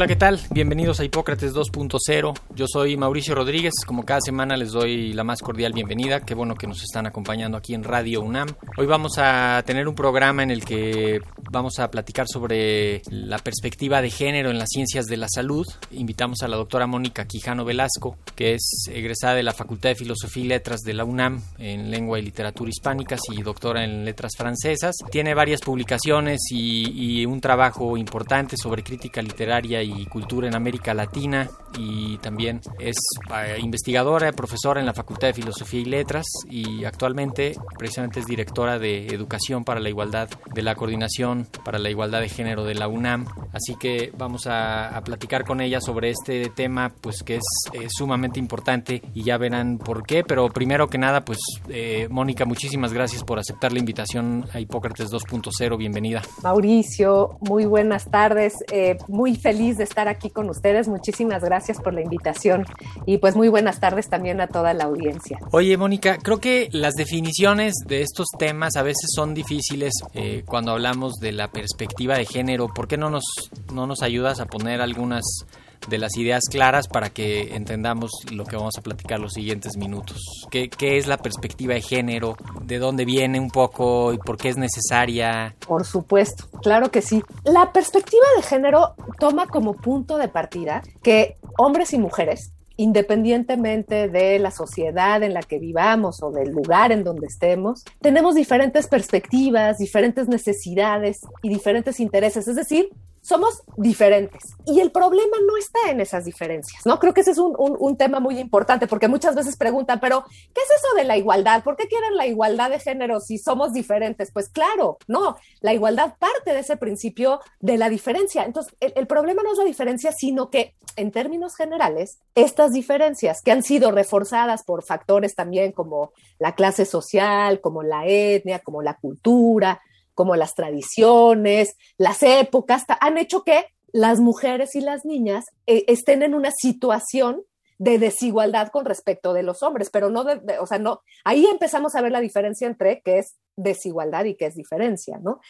Hola, ¿qué tal? Bienvenidos a Hipócrates 2.0. Yo soy Mauricio Rodríguez. Como cada semana les doy la más cordial bienvenida. Qué bueno que nos están acompañando aquí en Radio UNAM. Hoy vamos a tener un programa en el que vamos a platicar sobre la perspectiva de género en las ciencias de la salud. Invitamos a la doctora Mónica Quijano Velasco, que es egresada de la Facultad de Filosofía y Letras de la UNAM en Lengua y Literatura Hispánicas y doctora en Letras Francesas. Tiene varias publicaciones y, y un trabajo importante sobre crítica literaria y cultura en América Latina y también es eh, investigadora, profesora en la Facultad de Filosofía y Letras y actualmente precisamente es directora de Educación para la Igualdad de la Coordinación para la Igualdad de Género de la UNAM. Así que vamos a, a platicar con ella sobre este tema pues que es eh, sumamente importante y ya verán por qué, pero primero que nada pues eh, Mónica, muchísimas gracias por aceptar la invitación a Hipócrates 2.0, bienvenida. Mauricio, muy buenas tardes, eh, muy feliz de estar aquí con ustedes. Muchísimas gracias por la invitación y pues muy buenas tardes también a toda la audiencia. Oye, Mónica, creo que las definiciones de estos temas a veces son difíciles cuando hablamos de la perspectiva de género. ¿Por qué no nos, no nos ayudas a poner algunas de las ideas claras para que entendamos lo que vamos a platicar los siguientes minutos. ¿Qué, ¿Qué, es la perspectiva de género? ¿De dónde viene un poco y por qué es necesaria? Por supuesto, claro que sí. La perspectiva de género toma como punto de partida que hombres y mujeres independientemente de la sociedad en la que vivamos o del lugar en donde estemos, tenemos diferentes perspectivas, diferentes necesidades y diferentes intereses. Es decir, somos diferentes. Y el problema no está en esas diferencias, ¿no? Creo que ese es un, un, tema muy importante porque muchas veces preguntan, pero ¿qué es eso de la igualdad? ¿Por qué quieren la igualdad de género si somos diferentes? Pues claro, no, la igualdad parte de ese principio de la diferencia. Entonces, el, el problema no es la diferencia, sino que en términos generales, estas diferencias que han sido reforzadas por factores también como la clase social, como la etnia, como la cultura, como las tradiciones, las épocas, han hecho que las mujeres y las niñas eh, estén en una situación de desigualdad con respecto de los hombres, pero no, de, de, o sea, no, ahí empezamos a ver la diferencia entre qué es desigualdad y qué es diferencia, ¿no?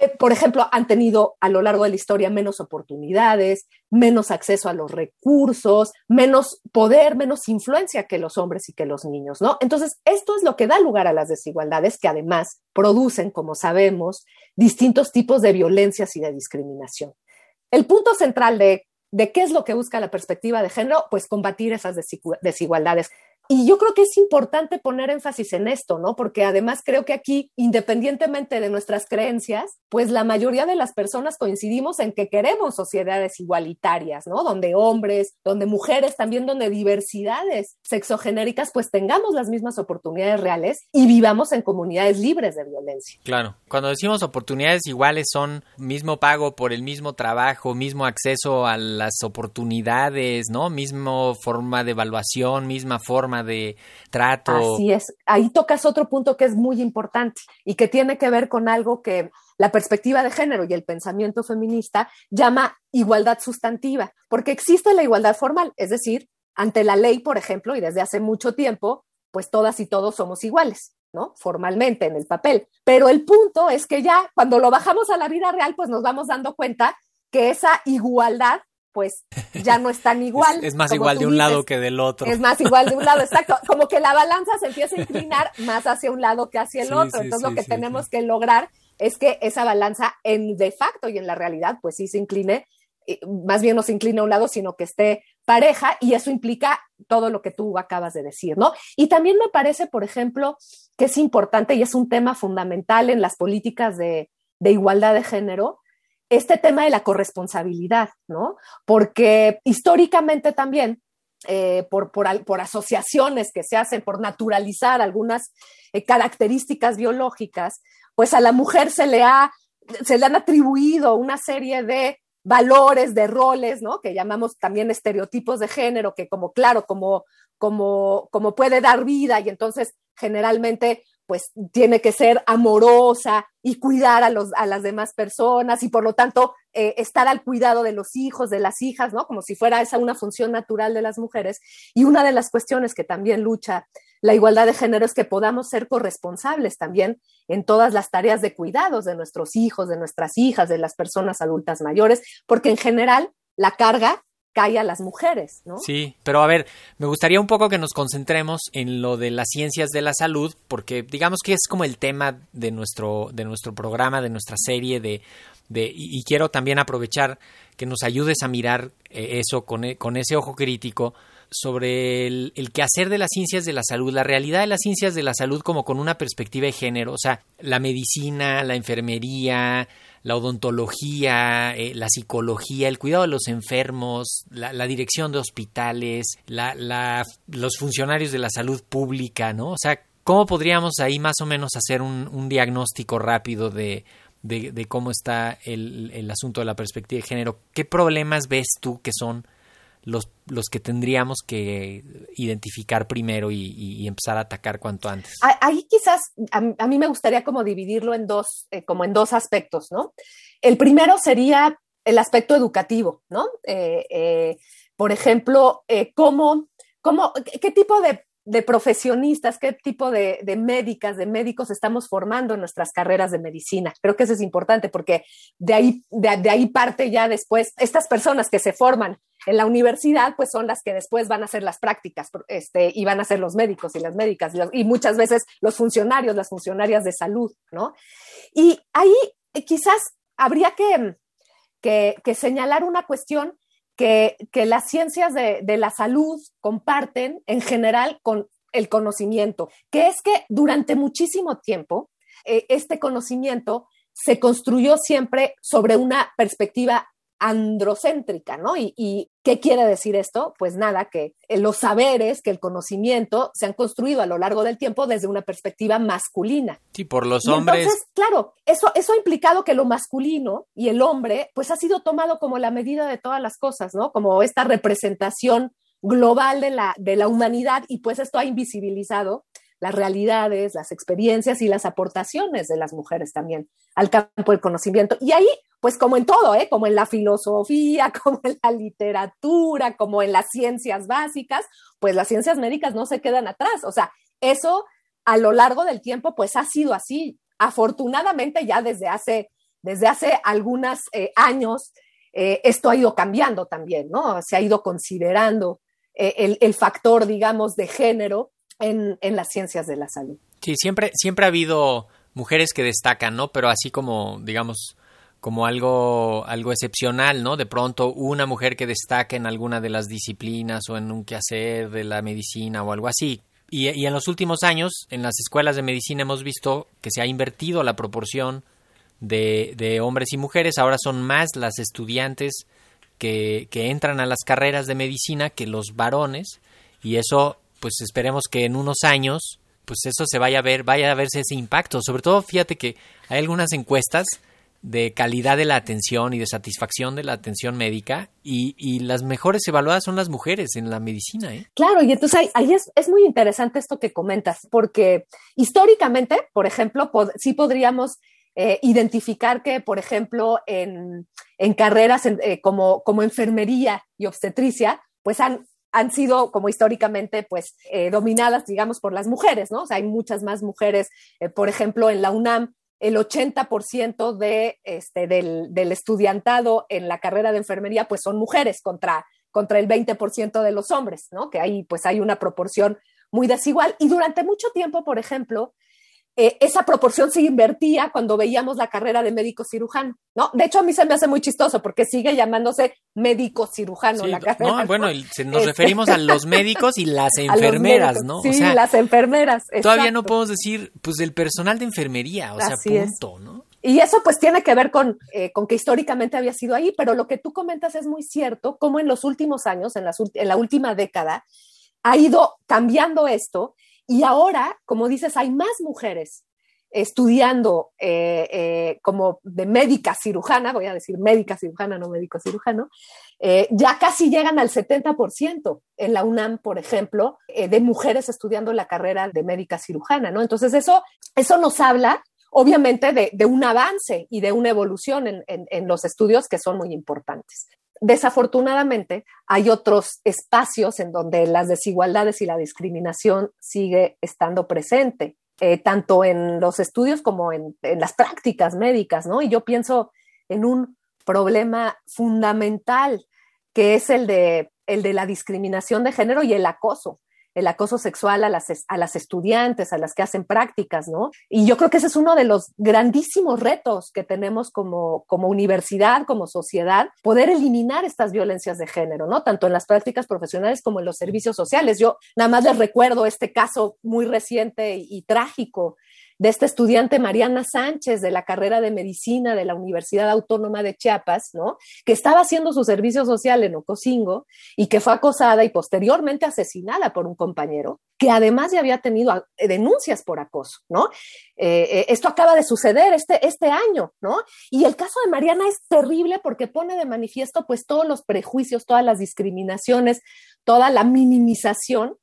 Eh, por ejemplo, han tenido a lo largo de la historia menos oportunidades, menos acceso a los recursos, menos poder, menos influencia que los hombres y que los niños, ¿no? Entonces, esto es lo que da lugar a las desigualdades que además producen, como sabemos, distintos tipos de violencias y de discriminación. El punto central de de qué es lo que busca la perspectiva de género, pues combatir esas desigualdades. Y yo creo que es importante poner énfasis en esto, ¿no? Porque además creo que aquí, independientemente de nuestras creencias, pues la mayoría de las personas coincidimos en que queremos sociedades igualitarias, ¿no? Donde hombres, donde mujeres, también donde diversidades sexogenéricas, pues tengamos las mismas oportunidades reales y vivamos en comunidades libres de violencia. Claro. Cuando decimos oportunidades iguales son mismo pago por el mismo trabajo, mismo acceso a las oportunidades, ¿no? Mismo forma de evaluación, misma forma de trato. Así es. Ahí tocas otro punto que es muy importante y que tiene que ver con algo que la perspectiva de género y el pensamiento feminista llama igualdad sustantiva, porque existe la igualdad formal, es decir, ante la ley, por ejemplo, y desde hace mucho tiempo, pues todas y todos somos iguales. ¿no? Formalmente en el papel. Pero el punto es que ya cuando lo bajamos a la vida real, pues nos vamos dando cuenta que esa igualdad pues ya no es tan igual. Es, es más igual de un dices, lado que del otro. Es más igual de un lado, exacto. Como que la balanza se empieza a inclinar más hacia un lado que hacia el sí, otro. Sí, Entonces sí, lo que tenemos que lograr es que esa balanza en de facto y en la realidad, pues sí se incline, más bien no se incline a un lado, sino que esté pareja y eso implica todo lo que tú acabas de decir, ¿no? Y también me parece, por ejemplo, que es importante y es un tema fundamental en las políticas de, de igualdad de género, este tema de la corresponsabilidad, ¿no? Porque históricamente también, eh, por, por, asociaciones que se hacen, por naturalizar algunas eh, características biológicas, pues a la mujer se le, ha, se le han atribuido una serie de valores, de roles, ¿no? Que llamamos también estereotipos de género, que como, claro, como, como, como puede dar vida y entonces generalmente pues tiene que ser amorosa y cuidar a, los, a las demás personas y por lo tanto eh, estar al cuidado de los hijos, de las hijas, ¿no? Como si fuera esa una función natural de las mujeres. Y una de las cuestiones que también lucha la igualdad de género es que podamos ser corresponsables también en todas las tareas de cuidados de nuestros hijos, de nuestras hijas, de las personas adultas mayores, porque en general la carga cae a las mujeres, ¿no? Sí, pero a ver, me gustaría un poco que nos concentremos en lo de las ciencias de la salud, porque digamos que es como el tema de nuestro, de nuestro programa, de nuestra serie, de, de y, quiero también aprovechar que nos ayudes a mirar eh, eso con, e, con ese ojo crítico sobre el, el, quehacer de las ciencias de la salud, la realidad de las ciencias de la salud como con una perspectiva de género, o sea, la medicina, la enfermería, la odontología, eh, la psicología, el cuidado de los enfermos, la, dirección de hospitales, los funcionarios de la salud pública, ¿no? O sea, ¿cómo podríamos ahí más o menos hacer un, diagnóstico rápido de, de, cómo está el, el asunto de la perspectiva de género? ¿Qué problemas ves tú que son los, los que tendríamos que identificar primero y, empezar a atacar cuanto antes. Ahí quizás a, mí me gustaría como dividirlo en dos, eh, como en dos aspectos, ¿no? El primero sería el aspecto educativo, ¿no? Eh, eh, por ejemplo, cómo, cómo, qué tipo de profesionistas, qué tipo de, médicas, de médicos estamos formando en nuestras carreras de medicina. Creo que eso es importante porque de ahí, de, ahí parte ya después, estas personas que se forman en la universidad, pues son las que después van a hacer las prácticas este, y van a ser los médicos y las médicas y, muchas veces los funcionarios, las funcionarias de salud, ¿no? Y ahí quizás habría que, que señalar una cuestión que, las ciencias de, la salud comparten en general con el conocimiento, que es que durante muchísimo tiempo eh, este conocimiento se construyó siempre sobre una perspectiva androcéntrica, ¿no? Y, qué quiere decir esto? Pues nada, que los saberes, que el conocimiento se han construido a lo largo del tiempo desde una perspectiva masculina. Sí, por los hombres. Entonces, claro, eso, eso ha implicado que lo masculino y el hombre, pues ha sido tomado como la medida de todas las cosas, ¿no? Como esta representación global de la, de la humanidad y pues esto ha invisibilizado las realidades, las experiencias y las aportaciones de las mujeres también al campo del conocimiento. Y ahí pues como en todo, ¿eh? como en la filosofía, como en la literatura, como en las ciencias básicas, pues las ciencias médicas no se quedan atrás. O sea, eso a lo largo del tiempo, pues ha sido así. Afortunadamente ya desde hace, desde hace algunos eh, años, eh, esto ha ido cambiando también, ¿no? Se ha ido considerando eh, el, el, factor, digamos, de género en, en las ciencias de la salud. Sí, siempre, siempre ha habido mujeres que destacan, ¿no? Pero así como, digamos, como algo, algo excepcional, ¿no? De pronto una mujer que destaca en alguna de las disciplinas o en un quehacer de la medicina o algo así. Y, y, en los últimos años, en las escuelas de medicina hemos visto que se ha invertido la proporción de, de hombres y mujeres. Ahora son más las estudiantes que, que entran a las carreras de medicina que los varones. Y eso, pues esperemos que en unos años, pues eso se vaya a ver, vaya a verse ese impacto. Sobre todo, fíjate que hay algunas encuestas de calidad de la atención y de satisfacción de la atención médica y, y las mejores evaluadas son las mujeres en la medicina. ¿eh? Claro, y entonces ahí, es, es, muy interesante esto que comentas, porque históricamente, por ejemplo, sí podríamos eh, identificar que, por ejemplo, en, en carreras eh, como, como enfermería y obstetricia, pues han, han sido como históricamente pues eh, dominadas, digamos, por las mujeres, ¿no? O sea, hay muchas más mujeres, por ejemplo, en la UNAM el 80% de, este, del, del, estudiantado en la carrera de enfermería pues son mujeres contra, contra el 20% de los hombres, ¿no? Que ahí pues hay una proporción muy desigual. Y durante mucho tiempo, por ejemplo, eh, esa proporción se invertía cuando veíamos la carrera de médico cirujano, ¿no? De hecho, a mí se me hace muy chistoso porque sigue llamándose médico cirujano la carrera. No, bueno, nos referimos a los médicos y las enfermeras, ¿no? Sí, las enfermeras. Todavía no podemos decir, pues, el personal de enfermería, o sea, punto, ¿no? Y eso pues tiene que ver con, eh, con que históricamente había sido ahí, pero lo que tú comentas es muy cierto, como en los últimos años, en, en la última década, ha ido cambiando esto y ahora, como dices, hay más mujeres estudiando eh, eh, como de médica cirujana, voy a decir médica cirujana, no médico cirujano, eh, ya casi llegan al 70% en la UNAM, por ejemplo, de mujeres estudiando la carrera de médica cirujana, ¿no? Entonces eso, eso nos habla obviamente de, un avance y de una evolución en los estudios que son muy importantes. Desafortunadamente, hay otros espacios en donde las desigualdades y la discriminación sigue estando presente, eh, tanto en los estudios como en, en, las prácticas médicas, ¿no? Y yo pienso en un problema fundamental que es el de, el de la discriminación de género y el acoso el acoso sexual a las, a las estudiantes, a las que hacen prácticas, ¿no? Y yo creo que ese es uno de los grandísimos retos que tenemos como, como universidad, como sociedad, poder eliminar estas violencias de género, ¿no? Tanto en las prácticas profesionales como en los servicios sociales. Yo nada más les recuerdo este caso muy reciente y trágico de esta estudiante Mariana Sánchez de la carrera de medicina de la Universidad Autónoma de Chiapas, ¿no? Que estaba haciendo su servicio social en Ocosingo y que fue acosada y posteriormente asesinada por un compañero que además ya había tenido eh, denuncias por acoso, ¿no? Eh, eh, esto acaba de suceder este, este año, ¿no? Y el caso de Mariana es terrible porque pone de manifiesto pues todos los prejuicios, todas las discriminaciones, toda la minimización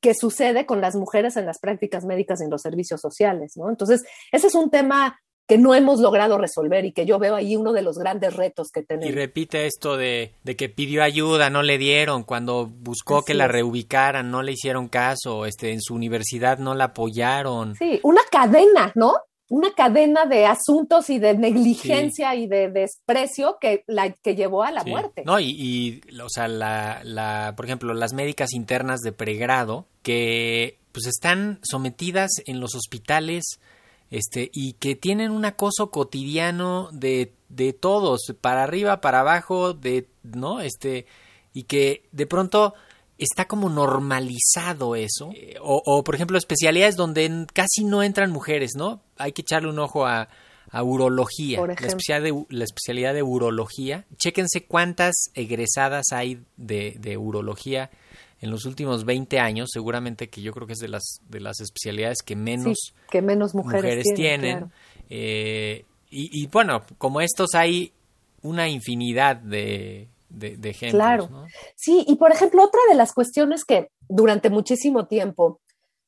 que sucede con las mujeres en las prácticas médicas y en los servicios sociales, ¿no? Entonces, ese es un tema que no hemos logrado resolver y que yo veo ahí uno de los grandes retos que tenemos. Y repite esto de, de que pidió ayuda, no le dieron, cuando buscó que la reubicaran, no le hicieron caso, este, en su universidad no la apoyaron. Sí, una cadena, ¿no? Una cadena de asuntos y de negligencia y de desprecio que, la, que llevó a la muerte. No, y, o sea, la, la, por ejemplo, las médicas internas de pregrado que pues están sometidas en los hospitales este, y que tienen un acoso cotidiano de, de todos, para arriba, para abajo, de, ¿no? Este, y que de pronto está como normalizado eso. O, por ejemplo, especialidades donde casi no entran mujeres, ¿no? Hay que echarle un ojo a, urología, la especialidad, de, la especialidad de urología. Chéquense cuántas egresadas hay de, de, urología en los últimos 20 años, seguramente que yo creo que es de las, de las especialidades que menos, que menos mujeres, tienen. Eh, y, y bueno, como estos hay una infinidad de, de, Claro. Sí, y por ejemplo, otra de las cuestiones que durante muchísimo tiempo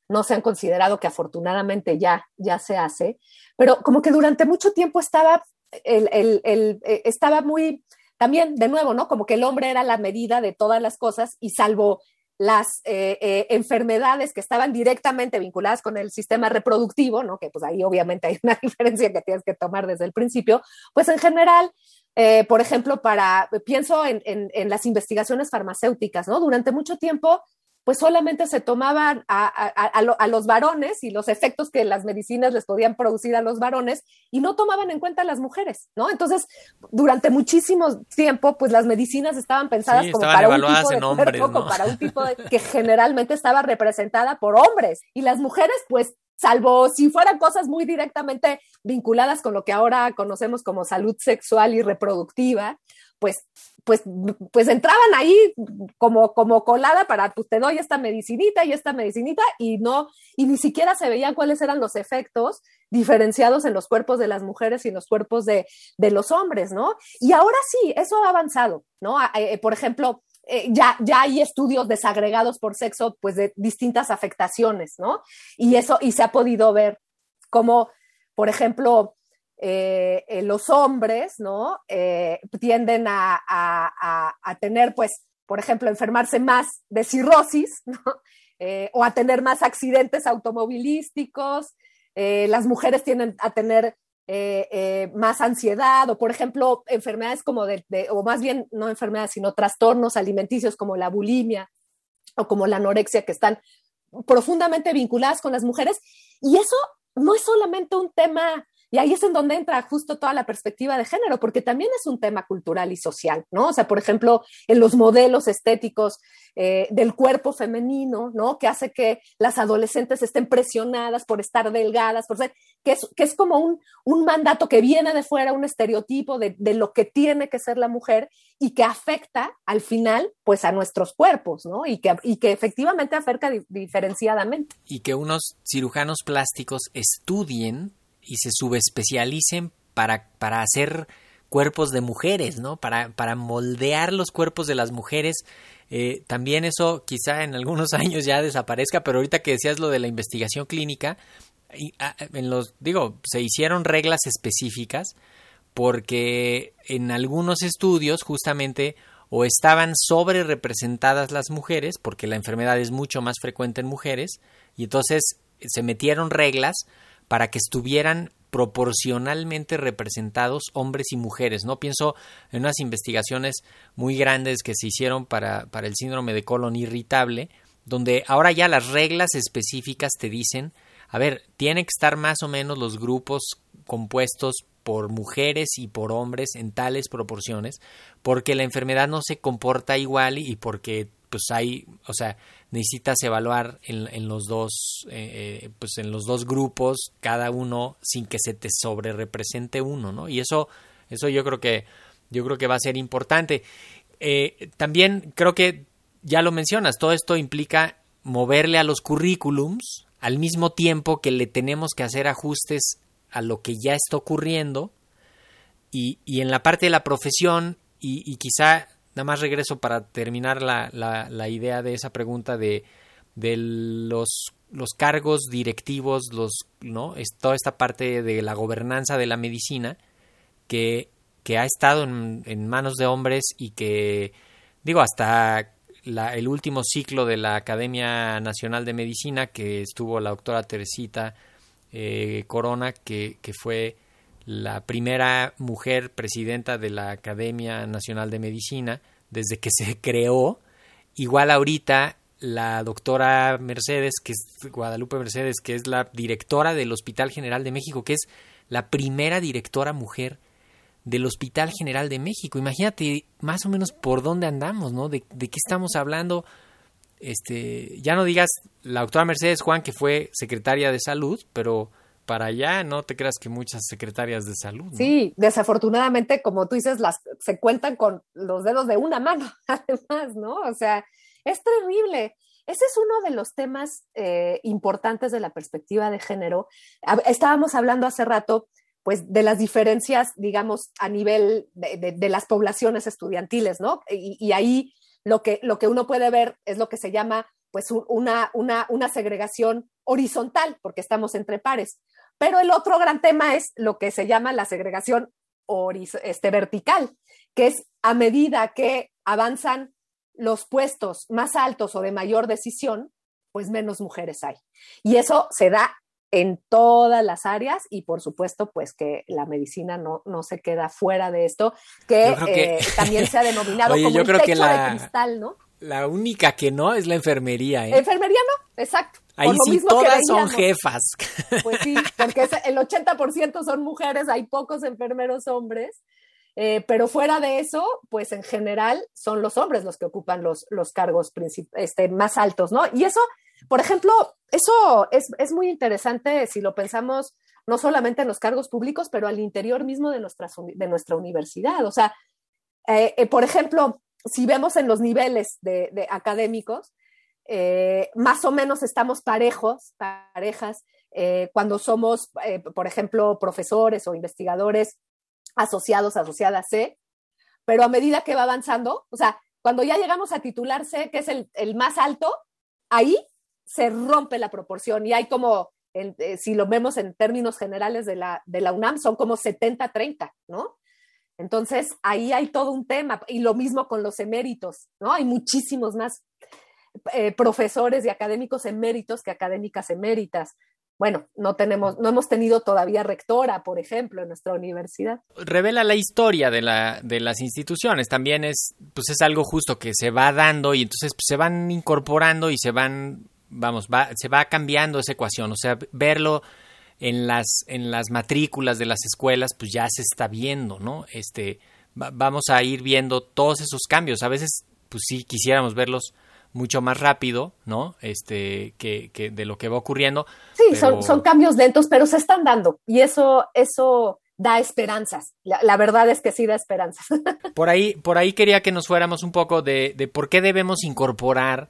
no se han considerado que afortunadamente ya, ya se hace, pero como que durante mucho tiempo estaba, el, el, el, eh, estaba muy, también de nuevo, ¿no? Como que el hombre era la medida de todas las cosas y salvo las eh, eh, enfermedades que estaban directamente vinculadas con el sistema reproductivo, ¿no? que pues ahí obviamente hay una diferencia que tienes que tomar desde el principio, pues en general eh, por ejemplo, para, pienso en, en, las investigaciones farmacéuticas, ¿no? Durante mucho tiempo, pues solamente se tomaban a, a, a, los varones y los efectos que las medicinas les podían producir a los varones y no tomaban en cuenta a las mujeres, ¿no? Entonces, durante muchísimo tiempo, pues las medicinas estaban pensadas como para un tipo de cuerpo, para un tipo de, que generalmente estaba representada por hombres y las mujeres, pues salvo si fueran cosas muy directamente vinculadas con lo que ahora conocemos como salud sexual y reproductiva, pues, pues, pues entraban ahí como, como colada para, pues te doy esta medicinita y esta medicinita y no, y ni siquiera se veían cuáles eran los efectos diferenciados en los cuerpos de las mujeres y en los cuerpos de, de los hombres, ¿no? Y ahora sí, eso ha avanzado, ¿no? Eh, por ejemplo, eh, ya, ya hay estudios desagregados por sexo, pues de distintas afectaciones, ¿no? Y eso, y se ha podido ver como, por ejemplo, eh, eh, los hombres, ¿no? tienden a, a, tener, pues, por ejemplo, enfermarse más de cirrosis, ¿no? o a tener más accidentes automovilísticos. las mujeres tienden a tener eh, eh, más ansiedad o, por ejemplo, enfermedades como de, o más bien no enfermedades, sino trastornos alimenticios como la bulimia o como la anorexia que están profundamente vinculadas con las mujeres. Y eso no es solamente un tema y ahí es en donde entra justo toda la perspectiva de género, porque también es un tema cultural y social, ¿no? O sea, por ejemplo, en los modelos estéticos eh, del cuerpo femenino, ¿no? Que hace que las adolescentes estén presionadas por estar delgadas, por ser, que es, que es como un, un mandato que viene de fuera, un estereotipo de, de, lo que tiene que ser la mujer y que afecta al final, pues, a nuestros cuerpos, ¿no? Y que, y que efectivamente afecta diferenciadamente. Y que unos cirujanos plásticos estudien y se subespecialicen para, para hacer cuerpos de mujeres, ¿no? Para, para moldear los cuerpos de las mujeres. Eh, también eso quizá en algunos años ya desaparezca, pero ahorita que decías lo de la investigación clínica, ah, en los, digo, se hicieron reglas específicas porque en algunos estudios justamente o estaban sobre representadas las mujeres, porque la enfermedad es mucho más frecuente en mujeres, y entonces se metieron reglas para que estuvieran proporcionalmente representados hombres y mujeres. No pienso en unas investigaciones muy grandes que se hicieron para, para el síndrome de colon irritable, donde ahora ya las reglas específicas te dicen, a ver, tienen que estar más o menos los grupos compuestos por mujeres y por hombres en tales proporciones, porque la enfermedad no se comporta igual y porque pues hay, o sea, necesitas evaluar en, en los dos, eh, pues en los dos grupos, cada uno sin que se te sobre represente uno, ¿no? Y eso, eso yo creo que, yo creo que va a ser importante. Eh, también creo que ya lo mencionas, todo esto implica moverle a los currículums al mismo tiempo que le tenemos que hacer ajustes a lo que ya está ocurriendo y, y en la parte de la profesión y, y quizá nada más regreso para terminar la, la, idea de esa pregunta de, de los, los cargos directivos, los, ¿no? Es toda esta parte de la gobernanza de la medicina que, que ha estado en, en, manos de hombres y que, digo, hasta la, el último ciclo de la Academia Nacional de Medicina, que estuvo la doctora Teresita eh, Corona, que, que fue la primera mujer presidenta de la Academia Nacional de Medicina desde que se creó. Igual ahorita la doctora Mercedes, que es Guadalupe Mercedes, que es la directora del Hospital General de México, que es la primera directora mujer del Hospital General de México. Imagínate más o menos por dónde andamos, ¿no? De, de qué estamos hablando. Este, ya no digas la doctora Mercedes Juan, que fue secretaria de salud, pero para allá, no te creas que muchas secretarias de salud. Sí, desafortunadamente, como tú dices, las se cuentan con los dedos de una mano, además, ¿no? O sea, es terrible. Ese es uno de los temas eh, importantes de la perspectiva de género. Estábamos hablando hace rato, pues, de las diferencias, digamos, a nivel de, de, las poblaciones estudiantiles, ¿no? Y, y, ahí lo que, lo que uno puede ver es lo que se llama, pues, una, una, una segregación horizontal, porque estamos entre pares. Pero el otro gran tema es lo que se llama la segregación este, vertical, que es a medida que avanzan los puestos más altos o de mayor decisión, pues menos mujeres hay. Y eso se da en todas las áreas y por supuesto pues que la medicina no, no se queda fuera de esto, que, eh, también se ha denominado como el techo de cristal, ¿no? La única que no es la enfermería, ¿eh? Enfermería no, exacto. Ahí sí todas son jefas. Pues sí, porque el 80% son mujeres, hay pocos enfermeros hombres. Eh, pero fuera de eso, pues en general son los hombres los que ocupan los, los cargos este, más altos, ¿no? Y eso, por ejemplo, eso es, es, muy interesante si lo pensamos no solamente en los cargos públicos, pero al interior mismo de nuestra, de nuestra universidad. O sea, eh, eh, por ejemplo, si vemos en los niveles de, académicos, eh, más o menos estamos parejos, parejas, eh, cuando somos, eh, por ejemplo, profesores o investigadores asociados, asociadas C, pero a medida que va avanzando, o sea, cuando ya llegamos a titularse, que es el, el más alto, ahí se rompe la proporción y hay como, si lo vemos en términos generales de la, de la UNAM, son como 70-30, ¿no? Entonces, ahí hay todo un tema. Y lo mismo con los eméritos, ¿no? Hay muchísimos más eh, profesores y académicos eméritos que académicas eméritas. Bueno, no tenemos, no hemos tenido todavía rectora, por ejemplo, en nuestra universidad. Revela la historia de, la, de las instituciones. También es, pues es algo justo que se va dando y entonces pues, se van incorporando y se van, vamos, va, se va cambiando esa ecuación. O sea, verlo en las, en las matrículas de las escuelas, pues ya se está viendo, ¿no? Este, vamos a ir viendo todos esos cambios. A veces, pues sí, quisiéramos verlos mucho más rápido, ¿no? Este, que, que de lo que va ocurriendo. Sí, son, son cambios lentos, pero se están dando. Y eso, eso da esperanzas. La, verdad es que sí da esperanzas. Por ahí, por ahí quería que nos fuéramos un poco de, de por qué debemos incorporar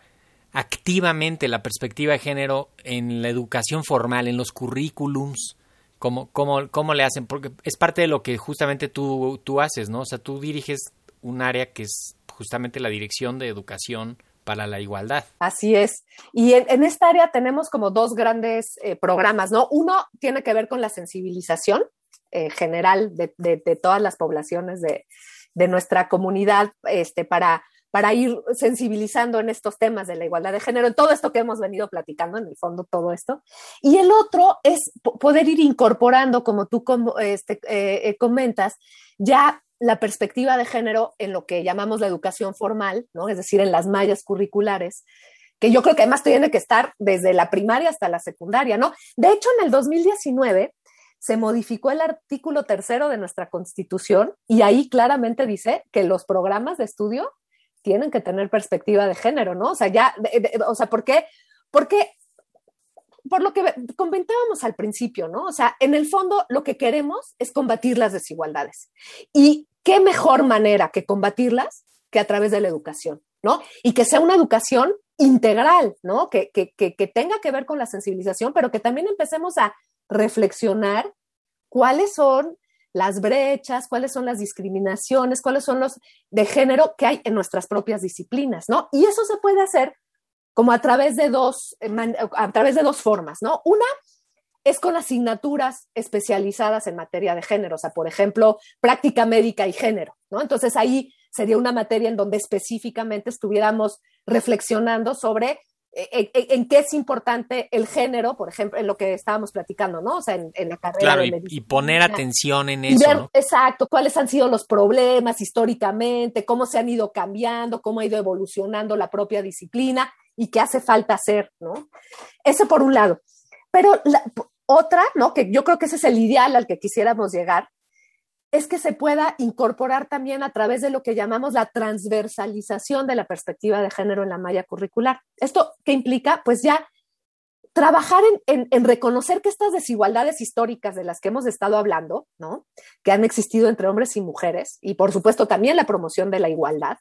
activamente la perspectiva de género en la educación formal, en los currículums, cómo, cómo, cómo le hacen, porque es parte de lo que justamente tú, tú haces, ¿no? O sea, tú diriges un área que es justamente la dirección de educación para la igualdad. Así es. Y en, esta área tenemos como dos grandes eh, programas, ¿no? Uno tiene que ver con la sensibilización eh, general de, de, todas las poblaciones de, de nuestra comunidad este, para para ir sensibilizando en estos temas de la igualdad de género, en todo esto que hemos venido platicando, en el fondo todo esto. Y el otro es poder ir incorporando, como tú este, eh, eh, comentas, ya la perspectiva de género en lo que llamamos la educación formal, ¿no? es decir, en las mallas curriculares, que yo creo que además tiene que estar desde la primaria hasta la secundaria, ¿no? De hecho, en el 2019 se modificó el artículo tercero de nuestra constitución y ahí claramente dice que los programas de estudio tienen que tener perspectiva de género, ¿no? O sea, ya, o sea, ¿por qué? Porque, por lo que comentábamos al principio, ¿no? O sea, en el fondo lo que queremos es combatir las desigualdades. Y qué mejor manera que combatirlas que a través de la educación, ¿no? Y que sea una educación integral, ¿no? Que, que, que tenga que ver con la sensibilización, pero que también empecemos a reflexionar cuáles son las brechas, cuáles son las discriminaciones, cuáles son los de género que hay en nuestras propias disciplinas, ¿no? Y eso se puede hacer como a través de dos, eh, a través de dos formas, ¿no? Una es con asignaturas especializadas en materia de género, o sea, por ejemplo, práctica médica y género, ¿no? Entonces ahí sería una materia en donde específicamente estuviéramos reflexionando sobre en, qué es importante el género, por ejemplo, en lo que estábamos platicando, ¿no? O sea, en, la carrera claro, de y, y, poner atención en eso. Exacto, cuáles han sido los problemas históricamente, cómo se han ido cambiando, cómo ha ido evolucionando la propia disciplina y qué hace falta hacer, ¿no? Eso por un lado. Pero la, otra, ¿no? Que yo creo que ese es el ideal al que quisiéramos llegar, es que se pueda incorporar también a través de lo que llamamos la transversalización de la perspectiva de género en la malla curricular. ¿Esto qué implica? Pues ya trabajar en, en, reconocer que estas desigualdades históricas de las que hemos estado hablando, ¿no? que han existido entre hombres y mujeres, y por supuesto también la promoción de la igualdad,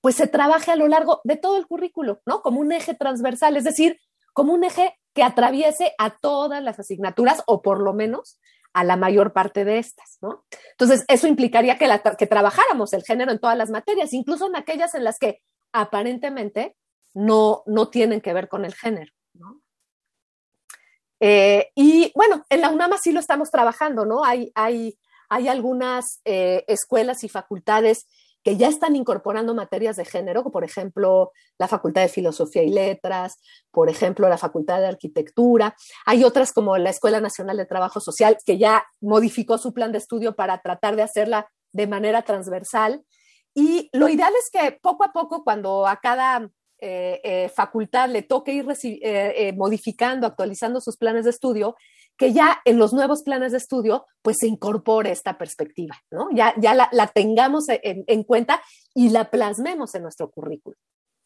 pues se trabaje a lo largo de todo el currículo, ¿no? Como un eje transversal, es decir, como un eje que atraviese a todas las asignaturas o por lo menos a la mayor parte de estas, ¿no? Entonces, eso implicaría que, que trabajáramos el género en todas las materias, incluso en aquellas en las que aparentemente no, no tienen que ver con el género, ¿no? Eh, y bueno, en la UNAM sí lo estamos trabajando, ¿no? Hay, hay, hay algunas eh, escuelas y facultades que ya están incorporando materias de género, por ejemplo, la Facultad de Filosofía y Letras, por ejemplo, la Facultad de Arquitectura. Hay otras como la Escuela Nacional de Trabajo Social, que ya modificó su plan de estudio para tratar de hacerla de manera transversal. Y lo ideal es que poco a poco, cuando a cada eh, eh, facultad le toque ir eh, modificando, actualizando sus planes de estudio, que ya en los nuevos planes de estudio pues se incorpore esta perspectiva, ¿no? Ya, ya la, tengamos en, en, cuenta y la plasmemos en nuestro currículum.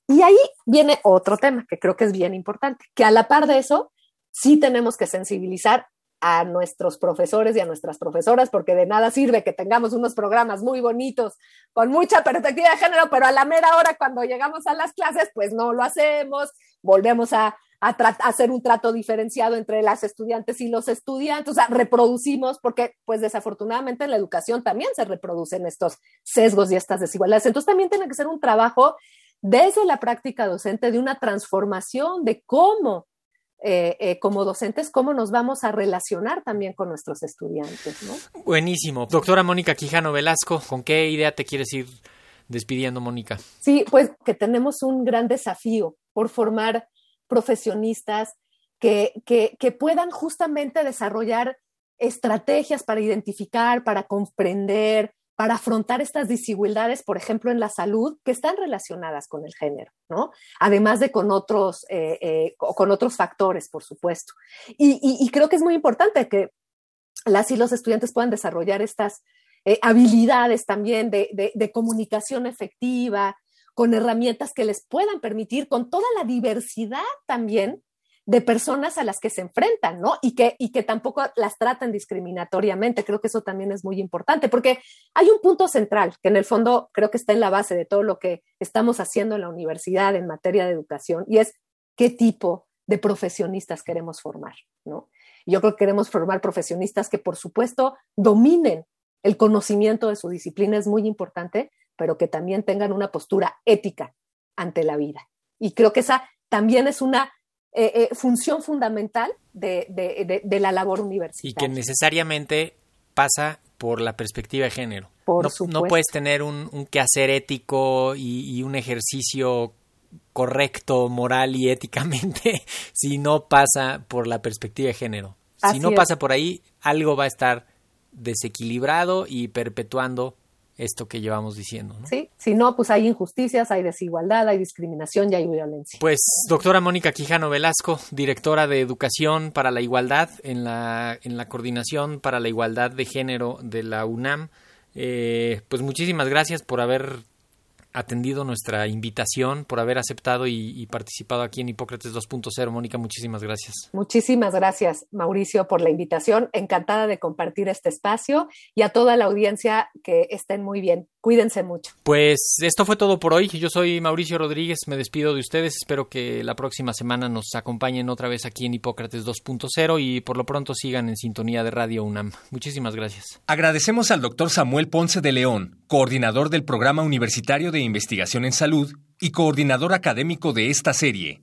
Y ahí viene otro tema que creo que es bien importante, que a la par de eso sí tenemos que sensibilizar a nuestros profesores y a nuestras profesoras, porque de nada sirve que tengamos unos programas muy bonitos, con mucha perspectiva de género, pero a la mera hora cuando llegamos a las clases, pues no lo hacemos, volvemos a, a, hacer un trato diferenciado entre las estudiantes y los estudiantes, o sea, reproducimos, porque pues desafortunadamente en la educación también se reproducen estos sesgos y estas desigualdades. Entonces también tiene que ser un trabajo desde la práctica docente de una transformación de cómo eh, eh, como docentes, cómo nos vamos a relacionar también con nuestros estudiantes. ¿no? Buenísimo. Doctora Mónica Quijano Velasco, ¿con qué idea te quieres ir despidiendo, Mónica? Sí, pues que tenemos un gran desafío por formar profesionistas que, que, puedan justamente desarrollar estrategias para identificar, para comprender, para afrontar estas desigualdades, por ejemplo, en la salud, que están relacionadas con el género, ¿no? Además de con otros, eh, eh, con otros factores, por supuesto. Y, creo que es muy importante que las y los estudiantes puedan desarrollar estas eh, habilidades también de comunicación efectiva, con herramientas que les puedan permitir, con toda la diversidad también de personas a las que se enfrentan, ¿no? Y que, y que tampoco las tratan discriminatoriamente. Creo que eso también es muy importante, porque hay un punto central que en el fondo creo que está en la base de todo lo que estamos haciendo en la universidad en materia de educación, y es qué tipo de profesionistas queremos formar, ¿no? Yo creo que queremos formar profesionistas que, por supuesto, dominen el conocimiento de su disciplina, es muy importante, pero que también tengan una postura ética ante la vida. Y creo que esa también es una eh, eh, función fundamental de, la labor universitaria. Y que necesariamente pasa por la perspectiva de género. no, no, puedes tener un, quehacer ético y, un ejercicio correcto, moral y éticamente si no pasa por la perspectiva de género. si no pasa por ahí, algo va a estar desequilibrado y perpetuando esto que llevamos diciendo. ¿no? Sí, si no, pues hay injusticias, hay desigualdad, hay discriminación y hay violencia. Pues, doctora Mónica Quijano Velasco, directora de Educación para la Igualdad en la, en la Coordinación para la Igualdad de Género de la UNAM, eh, pues muchísimas gracias por haber atendido nuestra invitación, por haber aceptado y, participado aquí en Hipócrates 2.0. Mónica, muchísimas gracias. Muchísimas gracias, Mauricio, por la invitación. Encantada de compartir este espacio y a toda la audiencia que estén muy bien. Cuídense mucho. Pues esto fue todo por hoy. Yo soy Mauricio Rodríguez, me despido de ustedes. Espero que la próxima semana nos acompañen otra vez aquí en Hipócrates 2.0 y por lo pronto sigan en sintonía de Radio UNAM. Muchísimas gracias. Agradecemos al doctor Samuel Ponce de León, coordinador del Programa Universitario de Investigación en Salud y coordinador académico de esta serie.